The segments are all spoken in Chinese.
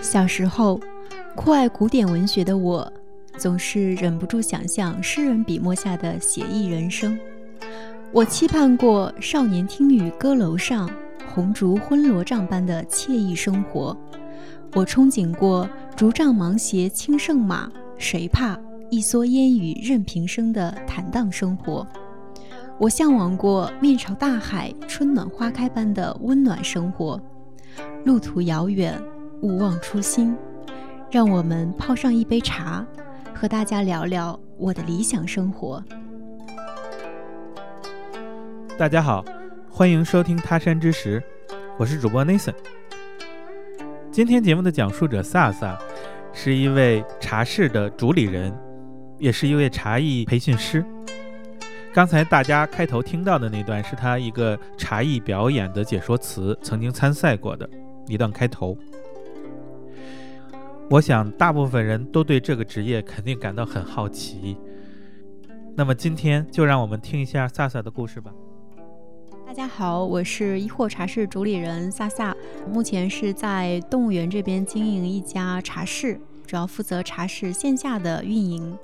小时候，酷爱古典文学的我，总是忍不住想象诗人笔墨下的写意人生。我期盼过少年听雨歌楼上，红烛昏罗帐般的惬意生活。我憧憬过竹杖芒鞋轻胜马，谁怕一蓑烟雨任平生的坦荡生活。我向往过面朝大海，春暖花开般的温暖生活。路途遥远。勿忘初心，让我们泡上一杯茶，和大家聊聊我的理想生活。大家好，欢迎收听他山之石，我是主播 Nathan。今天节目的讲述者萨萨是一位茶室的主理人，也是一位茶艺培训师。刚才大家开头听到的那段是他一个茶艺表演的解说词，曾经参赛过的一段开头。我想，大部分人都对这个职业肯定感到很好奇。那么，今天就让我们听一下萨萨的故事吧。大家好，我是一货茶室主理人萨萨，目前是在动物园这边经营一家茶室，主要负责茶室线下的运营。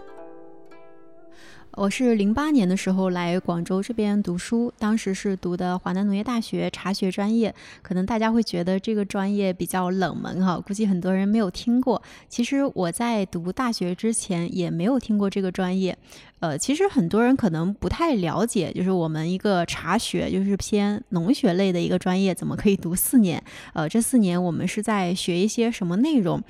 我是零八年的时候来广州这边读书，当时是读的华南农业大学茶学专业。可能大家会觉得这个专业比较冷门哈，估计很多人没有听过。其实我在读大学之前也没有听过这个专业。呃，其实很多人可能不太了解，就是我们一个茶学，就是偏农学类的一个专业，怎么可以读四年？呃，这四年我们是在学一些什么内容？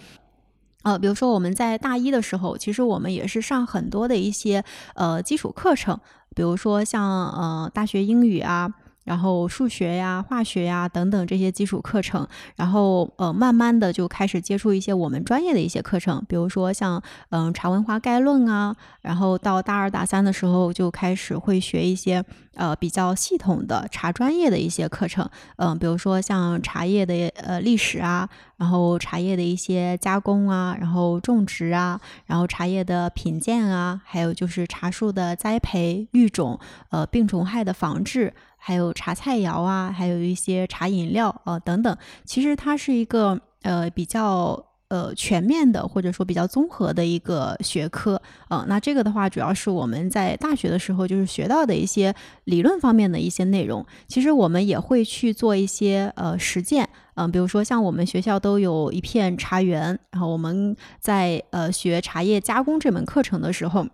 呃，比如说我们在大一的时候，其实我们也是上很多的一些呃基础课程，比如说像呃大学英语啊。然后数学呀、化学呀等等这些基础课程，然后呃慢慢的就开始接触一些我们专业的一些课程，比如说像嗯茶文化概论啊，然后到大二大三的时候就开始会学一些呃比较系统的茶专业的一些课程，嗯，比如说像茶叶的呃历史啊，然后茶叶的一些加工啊，然后种植啊，然后茶叶的品鉴啊，还有就是茶树的栽培、育种，呃病虫害的防治。还有茶菜肴啊，还有一些茶饮料啊等等，其实它是一个呃比较呃全面的，或者说比较综合的一个学科啊。那这个的话，主要是我们在大学的时候就是学到的一些理论方面的一些内容。其实我们也会去做一些呃实践，嗯，比如说像我们学校都有一片茶园，然后我们在呃学茶叶加工这门课程的时候。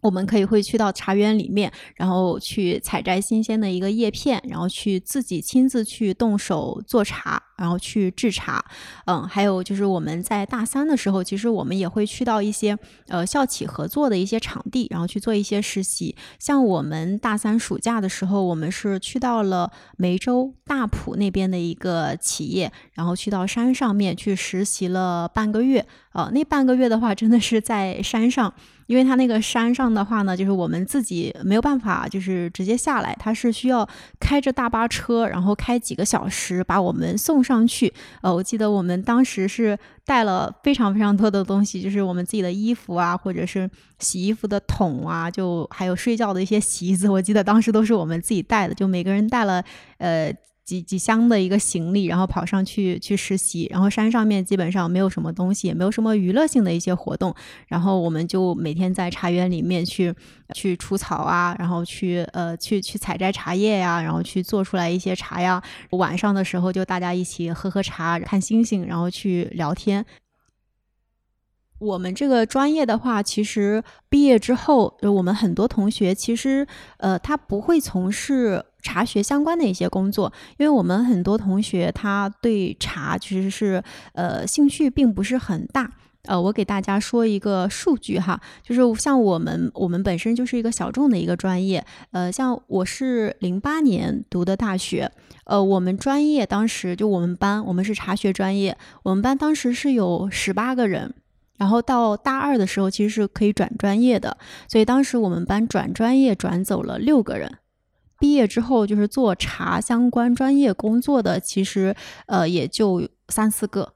我们可以会去到茶园里面，然后去采摘新鲜的一个叶片，然后去自己亲自去动手做茶，然后去制茶。嗯，还有就是我们在大三的时候，其实我们也会去到一些呃校企合作的一些场地，然后去做一些实习。像我们大三暑假的时候，我们是去到了梅州大埔那边的一个企业，然后去到山上面去实习了半个月。呃，那半个月的话，真的是在山上。因为它那个山上的话呢，就是我们自己没有办法，就是直接下来，它是需要开着大巴车，然后开几个小时把我们送上去。呃，我记得我们当时是带了非常非常多的东西，就是我们自己的衣服啊，或者是洗衣服的桶啊，就还有睡觉的一些席子，我记得当时都是我们自己带的，就每个人带了呃。几几箱的一个行李，然后跑上去去实习，然后山上面基本上没有什么东西，也没有什么娱乐性的一些活动，然后我们就每天在茶园里面去去除草啊，然后去呃去去采摘茶叶呀，然后去做出来一些茶呀。晚上的时候就大家一起喝喝茶，看星星，然后去聊天。我们这个专业的话，其实毕业之后，就我们很多同学其实呃他不会从事。茶学相关的一些工作，因为我们很多同学他对茶其实是呃兴趣并不是很大。呃，我给大家说一个数据哈，就是像我们我们本身就是一个小众的一个专业。呃，像我是零八年读的大学，呃，我们专业当时就我们班，我们是茶学专业，我们班当时是有十八个人，然后到大二的时候其实是可以转专业的，所以当时我们班转专业转走了六个人。毕业之后就是做茶相关专业工作的，其实呃也就三四个，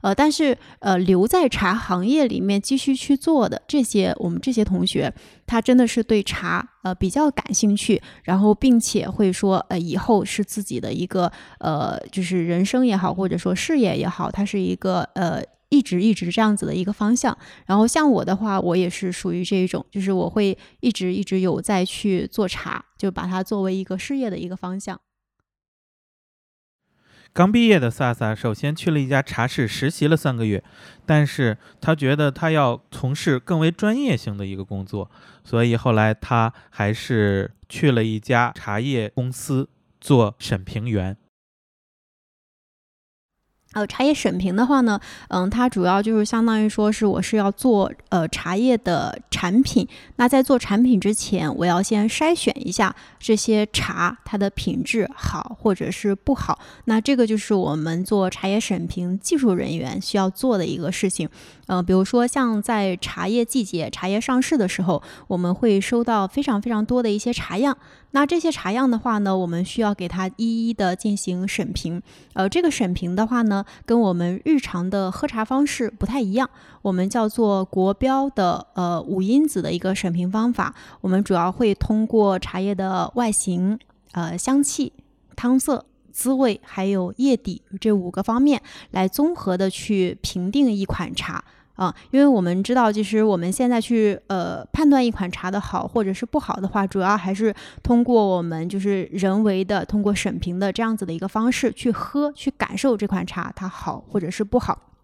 呃，但是呃，留在茶行业里面继续去做的这些，我们这些同学，他真的是对茶呃比较感兴趣，然后并且会说呃以后是自己的一个呃就是人生也好，或者说事业也好，它是一个呃一直一直这样子的一个方向。然后像我的话，我也是属于这一种，就是我会一直一直有在去做茶，就把它作为一个事业的一个方向。刚毕业的萨萨首先去了一家茶室实习了三个月，但是他觉得他要从事更为专业性的一个工作，所以后来他还是去了一家茶叶公司做审评员。呃，茶叶审评的话呢，嗯，它主要就是相当于说是我是要做呃茶叶的产品。那在做产品之前，我要先筛选一下这些茶它的品质好或者是不好。那这个就是我们做茶叶审评技术人员需要做的一个事情。嗯，比如说像在茶叶季节、茶叶上市的时候，我们会收到非常非常多的一些茶样。那这些茶样的话呢，我们需要给它一一的进行审评。呃，这个审评的话呢，跟我们日常的喝茶方式不太一样。我们叫做国标的呃五因子的一个审评方法。我们主要会通过茶叶的外形、呃香气、汤色、滋味，还有叶底这五个方面来综合的去评定一款茶。啊，因为我们知道，其实我们现在去呃判断一款茶的好或者是不好的话，主要还是通过我们就是人为的通过审评的这样子的一个方式去喝去感受这款茶它好或者是不好。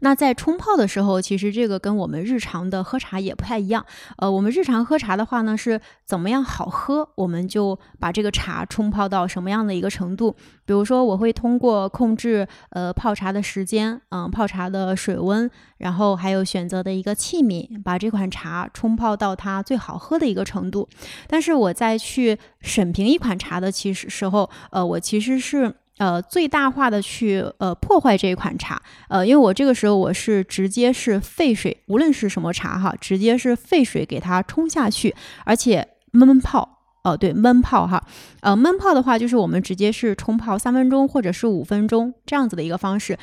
那在冲泡的时候，其实这个跟我们日常的喝茶也不太一样。呃，我们日常喝茶的话呢，是怎么样好喝，我们就把这个茶冲泡到什么样的一个程度。比如说，我会通过控制呃泡茶的时间，嗯，泡茶的水温，然后还有选择的一个器皿，把这款茶冲泡到它最好喝的一个程度。但是我在去审评一款茶的其实时候，呃，我其实是。呃，最大化的去呃破坏这一款茶，呃，因为我这个时候我是直接是沸水，无论是什么茶哈，直接是沸水给它冲下去，而且闷泡，哦，对，闷泡哈，呃，闷泡的话就是我们直接是冲泡三分钟或者是五分钟这样子的一个方式。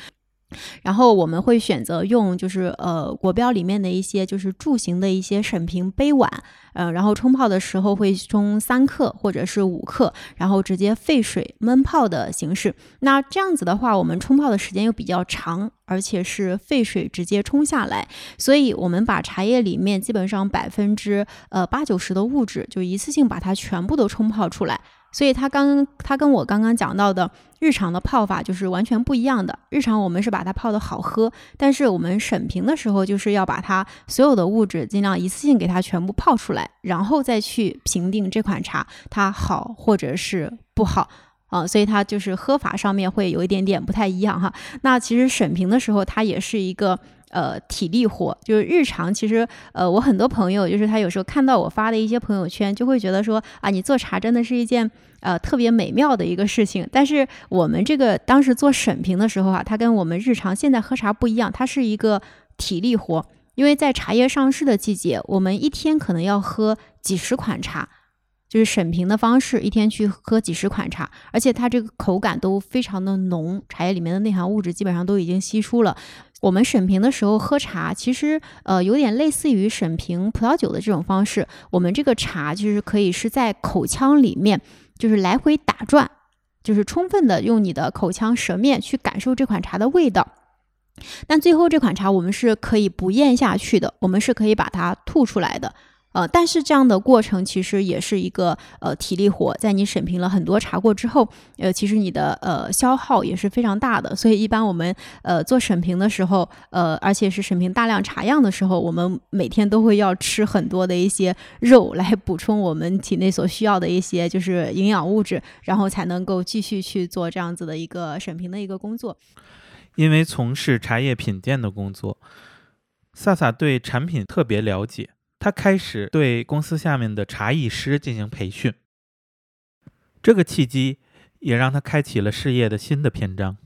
然后我们会选择用就是呃国标里面的一些就是柱形的一些审评杯碗，呃，然后冲泡的时候会冲三克或者是五克，然后直接沸水闷泡的形式。那这样子的话，我们冲泡的时间又比较长，而且是沸水直接冲下来，所以我们把茶叶里面基本上百分之呃八九十的物质就一次性把它全部都冲泡出来。所以它刚它跟我刚刚讲到的日常的泡法就是完全不一样的。日常我们是把它泡的好喝，但是我们审评的时候就是要把它所有的物质尽量一次性给它全部泡出来，然后再去评定这款茶它好或者是不好啊。所以它就是喝法上面会有一点点不太一样哈。那其实审评的时候它也是一个。呃，体力活就是日常，其实呃，我很多朋友就是他有时候看到我发的一些朋友圈，就会觉得说啊，你做茶真的是一件呃特别美妙的一个事情。但是我们这个当时做审评的时候啊，它跟我们日常现在喝茶不一样，它是一个体力活，因为在茶叶上市的季节，我们一天可能要喝几十款茶，就是审评的方式，一天去喝几十款茶，而且它这个口感都非常的浓，茶叶里面的内含物质基本上都已经析出了。我们审评的时候喝茶，其实呃有点类似于审评葡萄酒的这种方式。我们这个茶就是可以是在口腔里面，就是来回打转，就是充分的用你的口腔舌面去感受这款茶的味道。但最后这款茶我们是可以不咽下去的，我们是可以把它吐出来的。呃，但是这样的过程其实也是一个呃体力活，在你审评了很多茶过之后，呃，其实你的呃消耗也是非常大的。所以一般我们呃做审评的时候，呃，而且是审评大量茶样的时候，我们每天都会要吃很多的一些肉来补充我们体内所需要的一些就是营养物质，然后才能够继续去做这样子的一个审评的一个工作。因为从事茶叶品鉴的工作，萨萨对产品特别了解。他开始对公司下面的茶艺师进行培训，这个契机也让他开启了事业的新的篇章。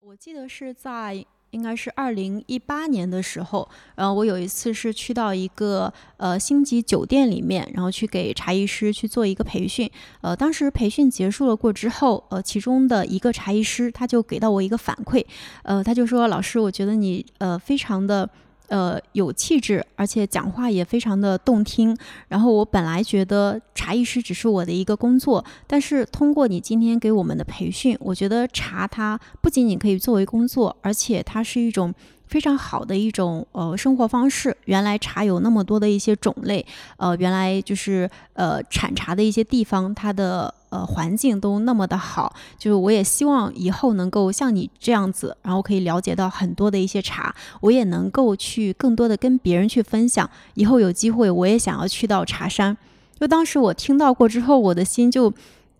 我记得是在应该是二零一八年的时候，然后我有一次是去到一个呃星级酒店里面，然后去给茶艺师去做一个培训。呃，当时培训结束了过之后，呃，其中的一个茶艺师他就给到我一个反馈，呃，他就说：“老师，我觉得你呃非常的。”呃，有气质，而且讲话也非常的动听。然后我本来觉得茶艺师只是我的一个工作，但是通过你今天给我们的培训，我觉得茶它不仅仅可以作为工作，而且它是一种。非常好的一种呃生活方式。原来茶有那么多的一些种类，呃，原来就是呃产茶的一些地方，它的呃环境都那么的好。就是我也希望以后能够像你这样子，然后可以了解到很多的一些茶，我也能够去更多的跟别人去分享。以后有机会，我也想要去到茶山。就当时我听到过之后，我的心就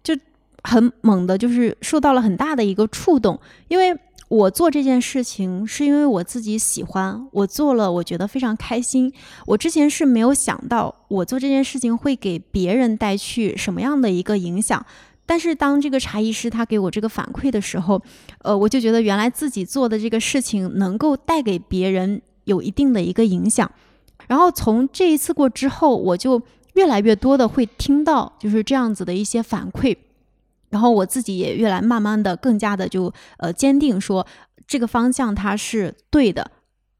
就很猛的，就是受到了很大的一个触动，因为。我做这件事情是因为我自己喜欢，我做了，我觉得非常开心。我之前是没有想到我做这件事情会给别人带去什么样的一个影响，但是当这个茶艺师他给我这个反馈的时候，呃，我就觉得原来自己做的这个事情能够带给别人有一定的一个影响。然后从这一次过之后，我就越来越多的会听到就是这样子的一些反馈。然后我自己也越来慢慢的更加的就呃坚定说这个方向它是对的，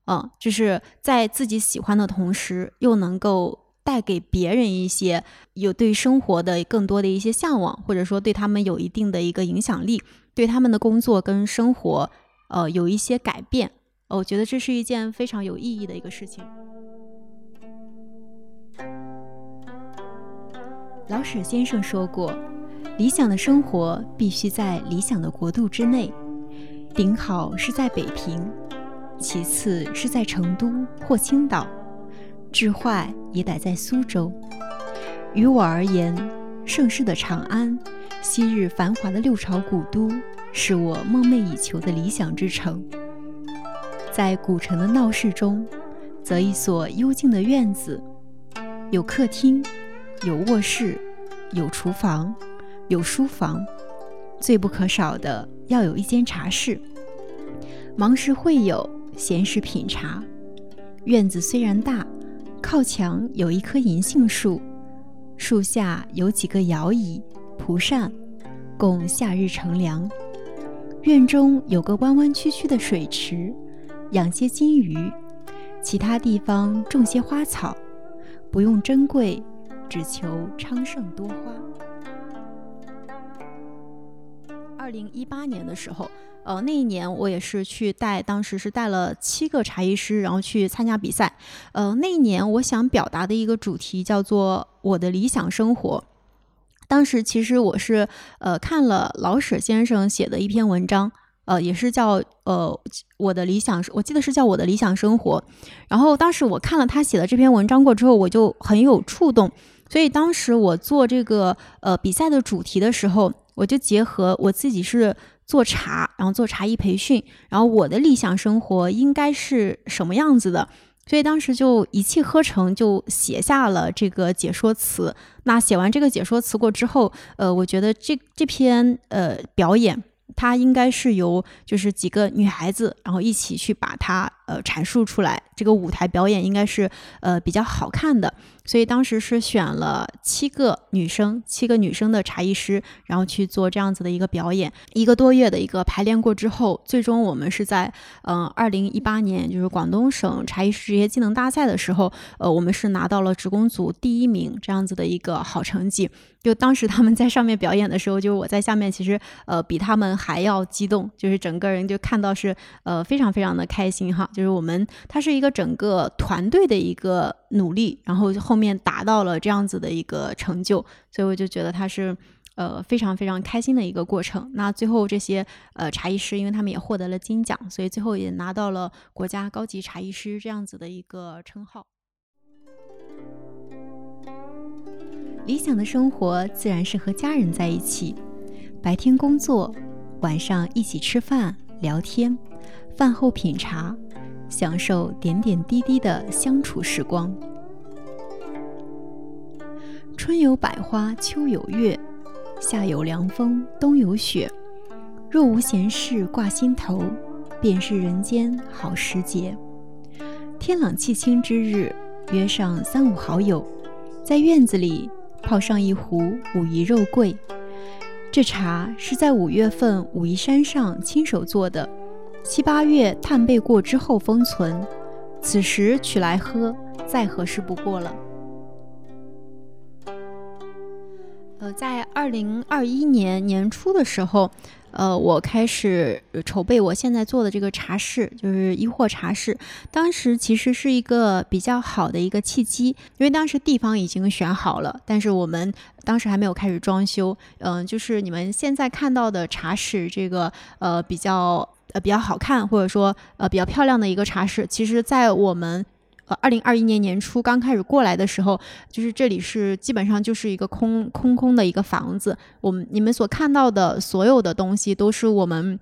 嗯，就是在自己喜欢的同时，又能够带给别人一些有对生活的更多的一些向往，或者说对他们有一定的一个影响力，对他们的工作跟生活呃有一些改变，我觉得这是一件非常有意义的一个事情。老舍先生说过。理想的生活必须在理想的国度之内，顶好是在北平，其次是在成都或青岛，至坏也得在苏州。于我而言，盛世的长安，昔日繁华的六朝古都，是我梦寐以求的理想之城。在古城的闹市中，则一所幽静的院子，有客厅，有卧室，有厨房。有书房，最不可少的要有一间茶室。忙时会友，闲时品茶。院子虽然大，靠墙有一棵银杏树，树下有几个摇椅、蒲扇，供夏日乘凉。院中有个弯弯曲曲的水池，养些金鱼。其他地方种些花草，不用珍贵，只求昌盛多花。二零一八年的时候，呃，那一年我也是去带，当时是带了七个茶艺师，然后去参加比赛。呃，那一年我想表达的一个主题叫做“我的理想生活”。当时其实我是呃看了老舍先生写的一篇文章，呃，也是叫呃我的理想，我记得是叫我的理想生活。然后当时我看了他写的这篇文章过之后，我就很有触动，所以当时我做这个呃比赛的主题的时候。我就结合我自己是做茶，然后做茶艺培训，然后我的理想生活应该是什么样子的？所以当时就一气呵成就写下了这个解说词。那写完这个解说词过之后，呃，我觉得这这篇呃表演。它应该是由就是几个女孩子，然后一起去把它呃阐述出来。这个舞台表演应该是呃比较好看的，所以当时是选了七个女生，七个女生的茶艺师，然后去做这样子的一个表演。一个多月的一个排练过之后，最终我们是在嗯二零一八年就是广东省茶艺师职业技能大赛的时候，呃我们是拿到了职工组第一名这样子的一个好成绩。就当时他们在上面表演的时候，就是我在下面，其实呃比他们还要激动，就是整个人就看到是呃非常非常的开心哈。就是我们它是一个整个团队的一个努力，然后后面达到了这样子的一个成就，所以我就觉得它是呃非常非常开心的一个过程。那最后这些呃茶艺师，因为他们也获得了金奖，所以最后也拿到了国家高级茶艺师这样子的一个称号。理想的生活自然是和家人在一起，白天工作，晚上一起吃饭聊天，饭后品茶，享受点点滴滴的相处时光。春有百花，秋有月，夏有凉风，冬有雪。若无闲事挂心头，便是人间好时节。天朗气清之日，约上三五好友，在院子里泡上一壶武夷肉桂。这茶是在五月份武夷山上亲手做的，七八月炭焙过之后封存，此时取来喝，再合适不过了。呃，在二零二一年年初的时候。呃，我开始筹备我现在做的这个茶室，就是一货茶室。当时其实是一个比较好的一个契机，因为当时地方已经选好了，但是我们当时还没有开始装修。嗯，就是你们现在看到的茶室这个呃比较呃比较好看，或者说呃比较漂亮的一个茶室，其实在我们。呃，二零二一年年初刚开始过来的时候，就是这里是基本上就是一个空空空的一个房子。我们你们所看到的所有的东西，都是我们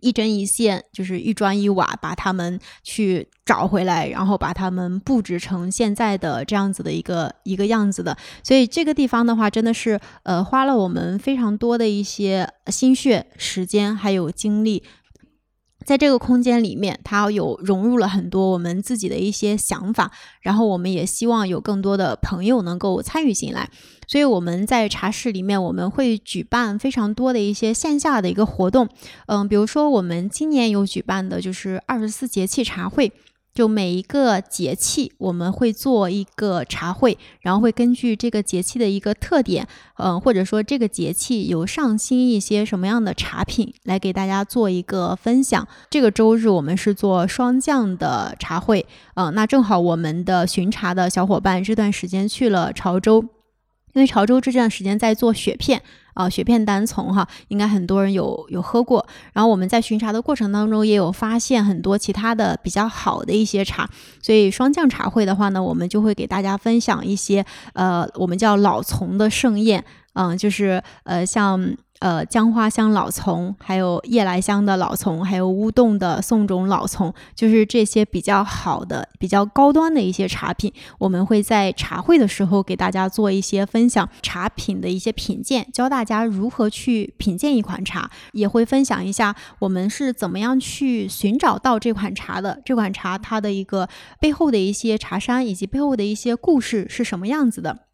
一针一线，就是一砖一瓦把它们去找回来，然后把它们布置成现在的这样子的一个一个样子的。所以这个地方的话，真的是呃花了我们非常多的一些心血、时间还有精力。在这个空间里面，它有融入了很多我们自己的一些想法，然后我们也希望有更多的朋友能够参与进来，所以我们在茶室里面，我们会举办非常多的一些线下的一个活动，嗯，比如说我们今年有举办的就是二十四节气茶会。就每一个节气，我们会做一个茶会，然后会根据这个节气的一个特点，嗯，或者说这个节气有上新一些什么样的茶品，来给大家做一个分享。这个周日我们是做霜降的茶会，嗯，那正好我们的巡茶的小伙伴这段时间去了潮州，因为潮州这段时间在做雪片。啊，雪片单丛哈，应该很多人有有喝过。然后我们在巡查的过程当中，也有发现很多其他的比较好的一些茶。所以霜降茶会的话呢，我们就会给大家分享一些呃，我们叫老丛的盛宴，嗯，就是呃像。呃，姜花香老丛，还有夜来香的老丛，还有乌洞的宋种老丛，就是这些比较好的、比较高端的一些茶品，我们会在茶会的时候给大家做一些分享茶品的一些品鉴，教大家如何去品鉴一款茶，也会分享一下我们是怎么样去寻找到这款茶的，这款茶它的一个背后的一些茶山以及背后的一些故事是什么样子的。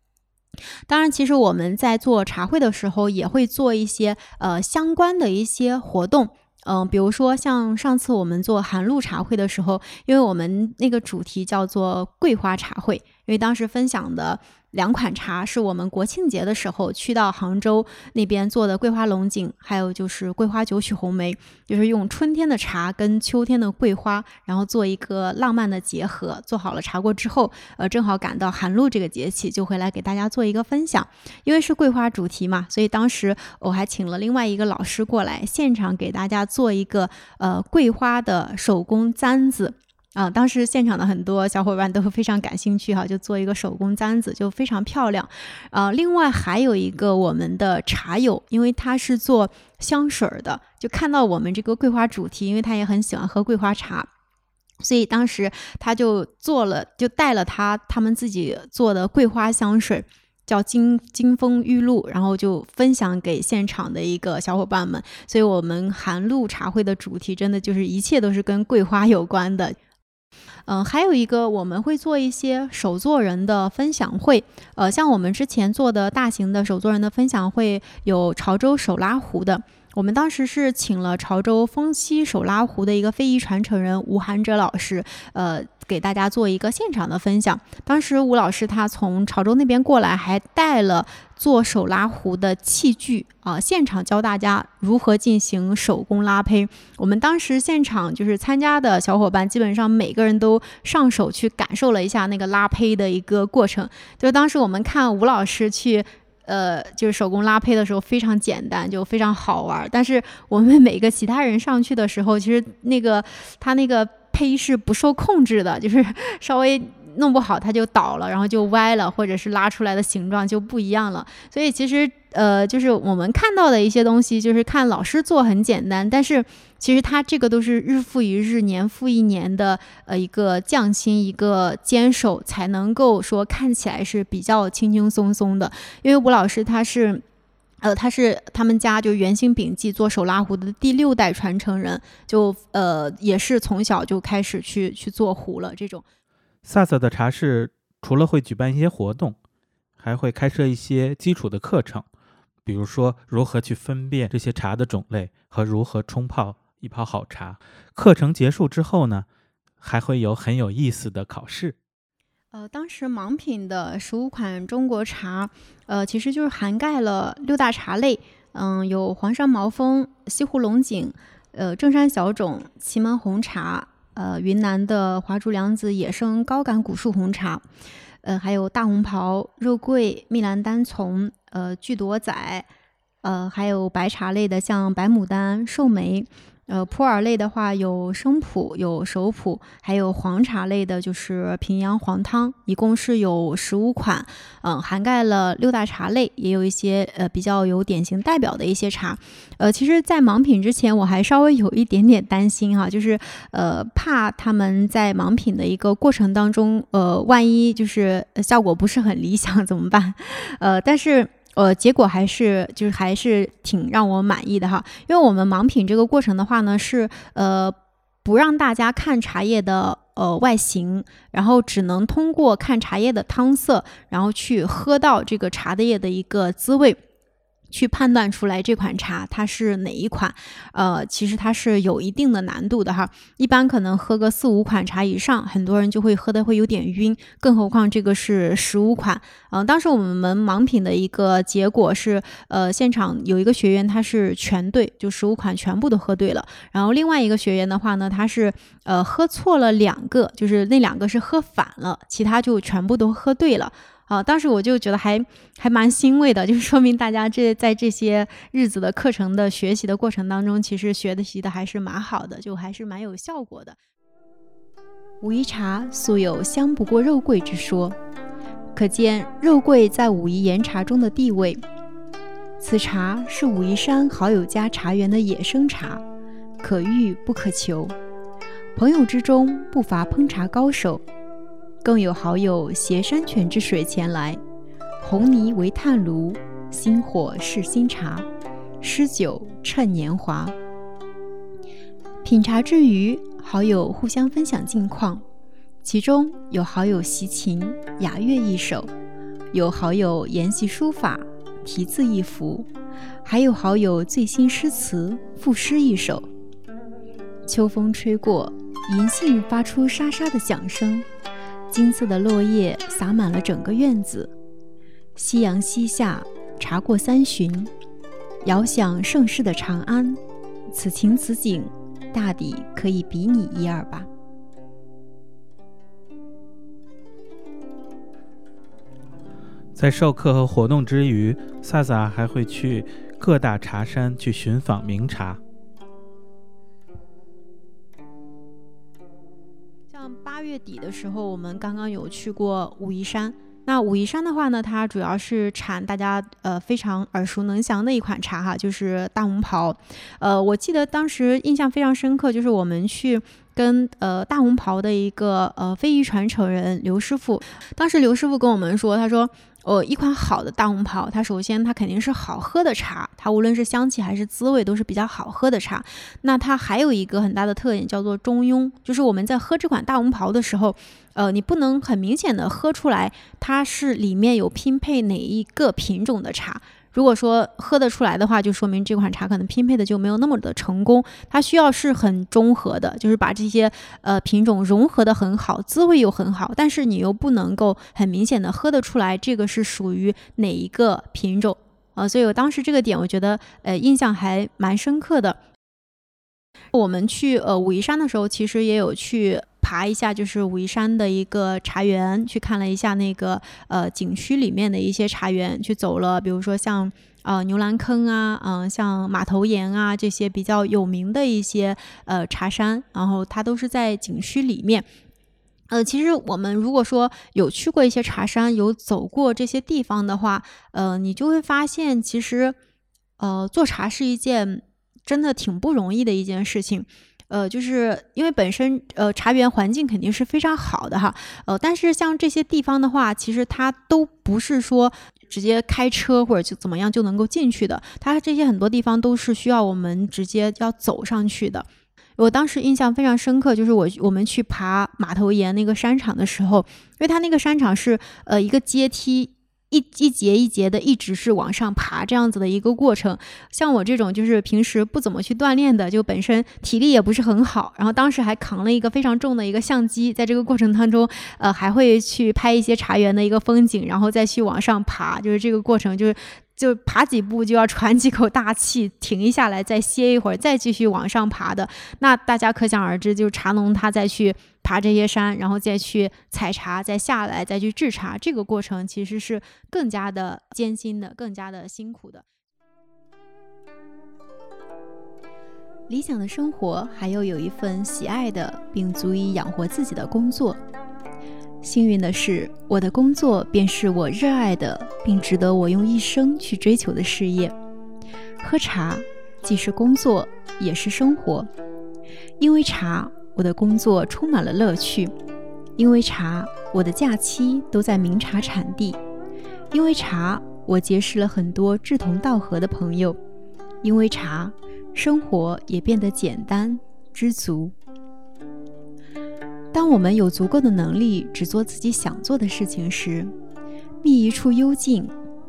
当然，其实我们在做茶会的时候，也会做一些呃相关的一些活动，嗯，比如说像上次我们做寒露茶会的时候，因为我们那个主题叫做桂花茶会，因为当时分享的。两款茶是我们国庆节的时候去到杭州那边做的桂花龙井，还有就是桂花九曲红梅，就是用春天的茶跟秋天的桂花，然后做一个浪漫的结合。做好了茶过之后，呃，正好赶到寒露这个节气，就回来给大家做一个分享。因为是桂花主题嘛，所以当时我还请了另外一个老师过来，现场给大家做一个呃桂花的手工簪子。啊，当时现场的很多小伙伴都非常感兴趣哈，就做一个手工簪子，就非常漂亮。啊，另外还有一个我们的茶友，因为他是做香水的，就看到我们这个桂花主题，因为他也很喜欢喝桂花茶，所以当时他就做了，就带了他他们自己做的桂花香水，叫金金风玉露，然后就分享给现场的一个小伙伴们。所以，我们寒露茶会的主题真的就是一切都是跟桂花有关的。嗯，还有一个我们会做一些手作人的分享会，呃，像我们之前做的大型的手作人的分享会，有潮州手拉壶的。我们当时是请了潮州风溪手拉壶的一个非遗传承人吴涵哲老师，呃，给大家做一个现场的分享。当时吴老师他从潮州那边过来，还带了做手拉壶的器具啊，现场教大家如何进行手工拉胚。我们当时现场就是参加的小伙伴，基本上每个人都上手去感受了一下那个拉胚的一个过程。就当时我们看吴老师去。呃，就是手工拉胚的时候非常简单，就非常好玩。但是我们每个其他人上去的时候，其实那个他那个胚是不受控制的，就是稍微弄不好它就倒了，然后就歪了，或者是拉出来的形状就不一样了。所以其实。呃，就是我们看到的一些东西，就是看老师做很简单，但是其实他这个都是日复一日、年复一年的呃一个匠心、一个坚守，才能够说看起来是比较轻轻松松的。因为吴老师他是呃，他是他们家就圆心饼记做手拉壶的第六代传承人，就呃也是从小就开始去去做壶了。这种萨萨的茶室除了会举办一些活动，还会开设一些基础的课程，比如说如何去分辨这些茶的种类和如何冲泡一泡好茶。课程结束之后呢，还会有很有意思的考试。呃，当时盲品的十五款中国茶，呃，其实就是涵盖了六大茶类，嗯，有黄山毛峰、西湖龙井、呃，正山小种、祁门红茶，呃，云南的华竹梁子野生高感古树红茶，呃，还有大红袍、肉桂、蜜兰单丛、呃，巨朵仔，呃，还有白茶类的，像白牡丹、寿眉。呃，普洱类的话有生普、有熟普，还有黄茶类的，就是平阳黄汤，一共是有十五款，嗯，涵盖了六大茶类，也有一些呃比较有典型代表的一些茶。呃，其实，在盲品之前，我还稍微有一点点担心哈，就是呃怕他们在盲品的一个过程当中，呃，万一就是效果不是很理想怎么办？呃，但是。呃，结果还是就是还是挺让我满意的哈，因为我们盲品这个过程的话呢，是呃不让大家看茶叶的呃外形，然后只能通过看茶叶的汤色，然后去喝到这个茶的叶的一个滋味。去判断出来这款茶它是哪一款，呃，其实它是有一定的难度的哈。一般可能喝个四五款茶以上，很多人就会喝的会有点晕，更何况这个是十五款。嗯，当时我们盲品的一个结果是，呃，现场有一个学员他是全对，就十五款全部都喝对了。然后另外一个学员的话呢，他是呃喝错了两个，就是那两个是喝反了，其他就全部都喝对了。啊，当时我就觉得还还蛮欣慰的，就是说明大家这在这些日子的课程的学习的过程当中，其实学的习的还是蛮好的，就还是蛮有效果的。武夷茶素有香不过肉桂之说，可见肉桂在武夷岩茶中的地位。此茶是武夷山好友家茶园的野生茶，可遇不可求，朋友之中不乏烹茶高手。更有好友携山泉之水前来，红泥为炭炉，新火试新茶，诗酒趁年华。品茶之余，好友互相分享近况，其中有好友习琴雅乐一首，有好友研习书法题字一幅，还有好友最新诗词赋诗一首。秋风吹过，银杏发出沙沙的响声。金色的落叶洒满了整个院子，夕阳西下，茶过三巡，遥想盛世的长安，此情此景，大抵可以比拟一二吧。在授课和活动之余，萨萨还会去各大茶山去寻访名茶。八月底的时候，我们刚刚有去过武夷山。那武夷山的话呢，它主要是产大家呃非常耳熟能详的一款茶哈，就是大红袍。呃，我记得当时印象非常深刻，就是我们去跟呃大红袍的一个呃非遗传承人刘师傅，当时刘师傅跟我们说，他说。呃，一款好的大红袍，它首先它肯定是好喝的茶，它无论是香气还是滋味都是比较好喝的茶。那它还有一个很大的特点叫做中庸，就是我们在喝这款大红袍的时候，呃，你不能很明显的喝出来它是里面有拼配哪一个品种的茶。如果说喝得出来的话，就说明这款茶可能拼配的就没有那么的成功。它需要是很中和的，就是把这些呃品种融合的很好，滋味又很好，但是你又不能够很明显的喝得出来这个是属于哪一个品种啊。所以我当时这个点我觉得呃印象还蛮深刻的。我们去呃武夷山的时候，其实也有去。爬一下就是武夷山的一个茶园，去看了一下那个呃景区里面的一些茶园，去走了，比如说像呃牛栏坑啊，嗯，像马头岩啊这些比较有名的一些呃茶山，然后它都是在景区里面。呃，其实我们如果说有去过一些茶山，有走过这些地方的话，呃，你就会发现，其实呃做茶是一件真的挺不容易的一件事情。呃，就是因为本身呃茶园环境肯定是非常好的哈，呃，但是像这些地方的话，其实它都不是说直接开车或者就怎么样就能够进去的。它这些很多地方都是需要我们直接要走上去的。我当时印象非常深刻，就是我我们去爬马头岩那个山场的时候，因为它那个山场是呃一个阶梯。一一节一节的，一直是往上爬这样子的一个过程。像我这种就是平时不怎么去锻炼的，就本身体力也不是很好，然后当时还扛了一个非常重的一个相机，在这个过程当中，呃，还会去拍一些茶园的一个风景，然后再去往上爬，就是这个过程就是。就爬几步就要喘几口大气，停一下来再歇一会儿，再继续往上爬的。那大家可想而知，就是茶农他再去爬这些山，然后再去采茶，再下来再去制茶，这个过程其实是更加的艰辛的，更加的辛苦的。理想的生活，还要有一份喜爱的并足以养活自己的工作。幸运的是，我的工作便是我热爱的，并值得我用一生去追求的事业。喝茶既是工作，也是生活。因为茶，我的工作充满了乐趣；因为茶，我的假期都在名茶产地；因为茶，我结识了很多志同道合的朋友；因为茶，生活也变得简单知足。当我们有足够的能力只做自己想做的事情时，觅一处幽静，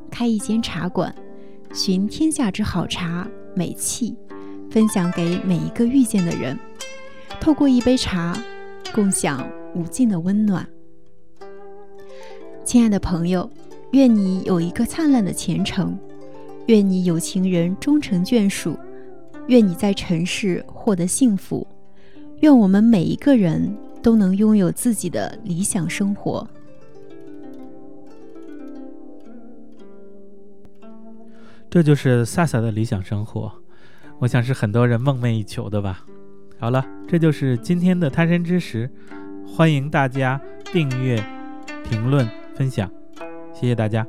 开一间茶馆，寻天下之好茶美器，分享给每一个遇见的人。透过一杯茶，共享无尽的温暖。亲爱的朋友，愿你有一个灿烂的前程，愿你有情人终成眷属，愿你在尘世获得幸福，愿我们每一个人。都能拥有自己的理想生活。这就是萨萨的理想生活，我想是很多人梦寐以求的吧。好了，这就是今天的他山之石，欢迎大家订阅、评论、分享，谢谢大家。